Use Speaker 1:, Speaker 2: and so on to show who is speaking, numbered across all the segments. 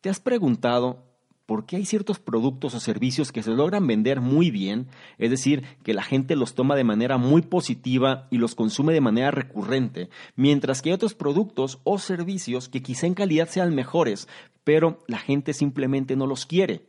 Speaker 1: ¿Te has preguntado por qué hay ciertos productos o servicios que se logran vender muy bien, es decir, que la gente los toma de manera muy positiva y los consume de manera recurrente, mientras que hay otros productos o servicios que quizá en calidad sean mejores, pero la gente simplemente no los quiere?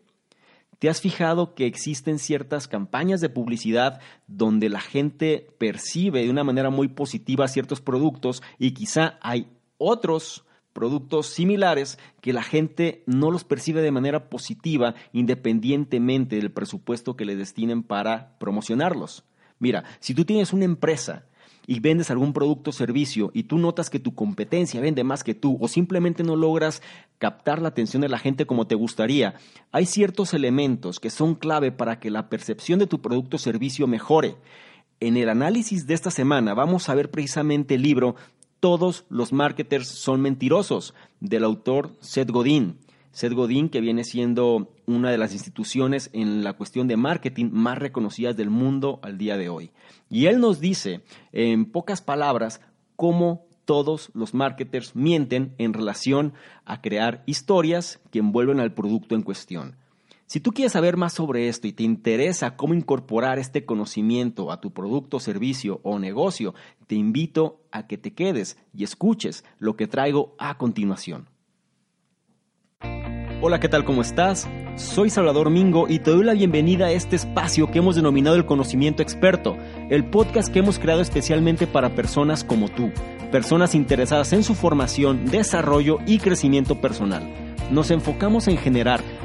Speaker 1: ¿Te has fijado que existen ciertas campañas de publicidad donde la gente percibe de una manera muy positiva ciertos productos y quizá hay otros productos similares que la gente no los percibe de manera positiva independientemente del presupuesto que le destinen para promocionarlos. Mira, si tú tienes una empresa y vendes algún producto o servicio y tú notas que tu competencia vende más que tú o simplemente no logras captar la atención de la gente como te gustaría, hay ciertos elementos que son clave para que la percepción de tu producto o servicio mejore. En el análisis de esta semana vamos a ver precisamente el libro todos los marketers son mentirosos, del autor Seth Godin. Seth Godin, que viene siendo una de las instituciones en la cuestión de marketing más reconocidas del mundo al día de hoy. Y él nos dice, en pocas palabras, cómo todos los marketers mienten en relación a crear historias que envuelven al producto en cuestión. Si tú quieres saber más sobre esto y te interesa cómo incorporar este conocimiento a tu producto, servicio o negocio, te invito a que te quedes y escuches lo que traigo a continuación. Hola, ¿qué tal? ¿Cómo estás? Soy Salvador Mingo y te doy la bienvenida a este espacio que hemos denominado el conocimiento experto, el podcast que hemos creado especialmente para personas como tú, personas interesadas en su formación, desarrollo y crecimiento personal. Nos enfocamos en generar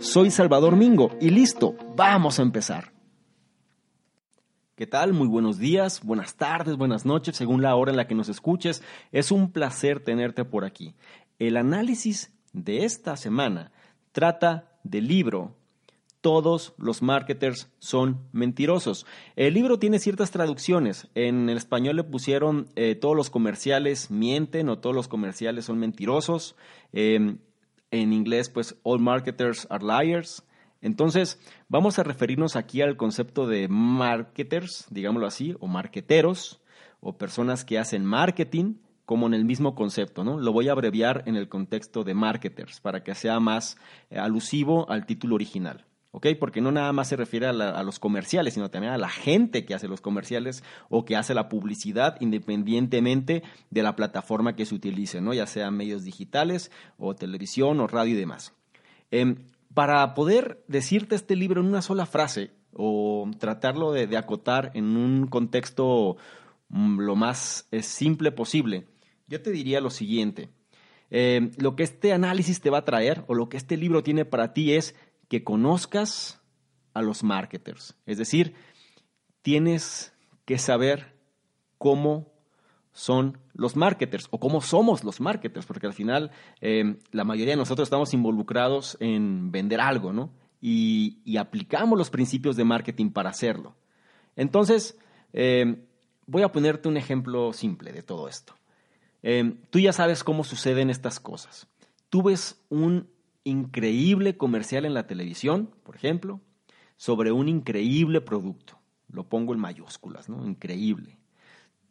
Speaker 1: Soy Salvador Mingo y listo, vamos a empezar. ¿Qué tal? Muy buenos días, buenas tardes, buenas noches, según la hora en la que nos escuches. Es un placer tenerte por aquí. El análisis de esta semana trata del libro Todos los marketers son mentirosos. El libro tiene ciertas traducciones. En el español le pusieron eh, todos los comerciales mienten o todos los comerciales son mentirosos. Em, en inglés, pues all marketers are liars. Entonces, vamos a referirnos aquí al concepto de marketers, digámoslo así, o marketeros, o personas que hacen marketing, como en el mismo concepto, ¿no? Lo voy a abreviar en el contexto de marketers para que sea más eh, alusivo al título original. ¿Ok? Porque no nada más se refiere a, los comerciales, sino también a la gente que hace los comerciales o que hace la publicidad independientemente de la plataforma que se utilice, ¿no? Ya sean medios digitales o televisión o radio y demás. Em, para poder decirte este libro en una sola frase o tratarlo de, acotar en un contexto mm, lo más eh, simple posible, yo te diría lo siguiente. Em, lo que este análisis te va a traer o lo que este libro tiene para ti es que conozcas a los marketers. Es decir, tienes que saber cómo son los marketers o cómo somos los marketers, porque al final eh, la mayoría de nosotros estamos involucrados en vender algo, ¿no? Y, aplicamos los principios de marketing para hacerlo. Entonces, eh, voy a ponerte un ejemplo simple de todo esto. Eh, tú ya sabes cómo suceden estas cosas. Tú ves un increíble comercial en la televisión, por ejemplo, sobre un increíble producto. Lo pongo en mayúsculas, ¿no? Increíble.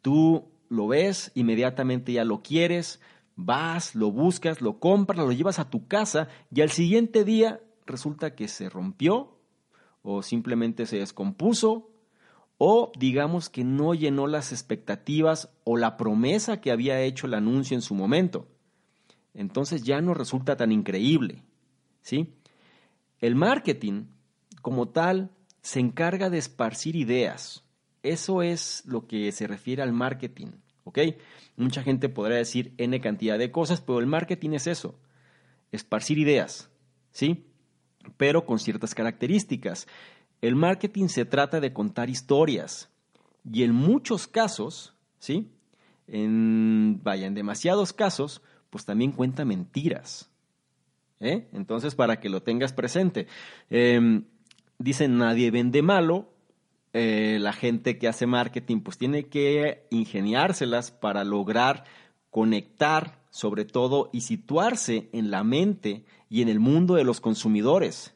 Speaker 1: Tú lo ves, inmediatamente ya lo quieres, vas, lo buscas, lo compras, lo llevas a tu casa y al siguiente día resulta que se rompió o simplemente se descompuso o digamos que no llenó las expectativas o la promesa que había hecho el anuncio en su momento entonces ya no resulta tan increíble. ¿sí? El marketing, como tal, se encarga de esparcir ideas. Eso es lo que se refiere al marketing. ¿ok? Mucha gente podrá decir N cantidad de cosas, pero el marketing es eso, esparcir ideas, ¿sí? Pero con ciertas características. El marketing se trata de contar historias y en muchos casos, ¿sí? En, vaya, en demasiados casos, pues también cuenta mentiras. ¿eh? Entonces, para que lo tengas presente. Em, dicen nadie vende malo, eh, la gente que hace marketing pues tiene que ingeniárselas para lograr conectar sobre todo y situarse en la mente y en el mundo de los consumidores.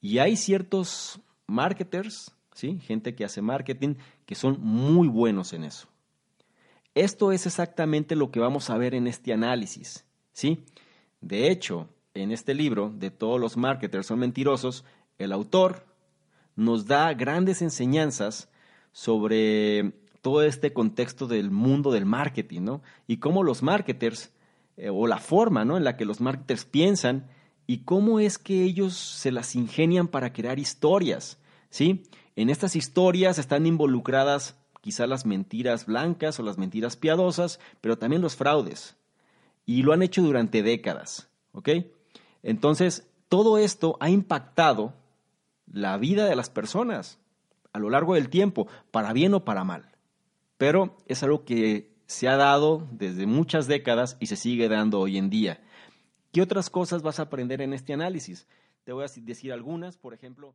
Speaker 1: Y hay ciertos marketers, ¿sí? gente que hace marketing, que son muy buenos en eso. Esto es exactamente lo que vamos a ver en este análisis. ¿sí? De hecho, en este libro de todos los marketers son mentirosos, el autor nos da grandes enseñanzas sobre todo este contexto del mundo del marketing, ¿no? Y cómo los marketers, eh, o la forma, ¿no? En la que los marketers piensan y cómo es que ellos se las ingenian para crear historias, ¿sí? En estas historias están involucradas quizá las mentiras blancas o las mentiras piadosas, pero también los fraudes. Y lo han hecho durante décadas. Entonces, todo esto ha impactado la vida de las personas a lo largo del tiempo, para bien o para mal pero es algo que se ha dado desde muchas décadas y se sigue dando hoy en día. ¿Qué otras cosas vas a aprender en este análisis? Te voy a decir algunas, por ejemplo.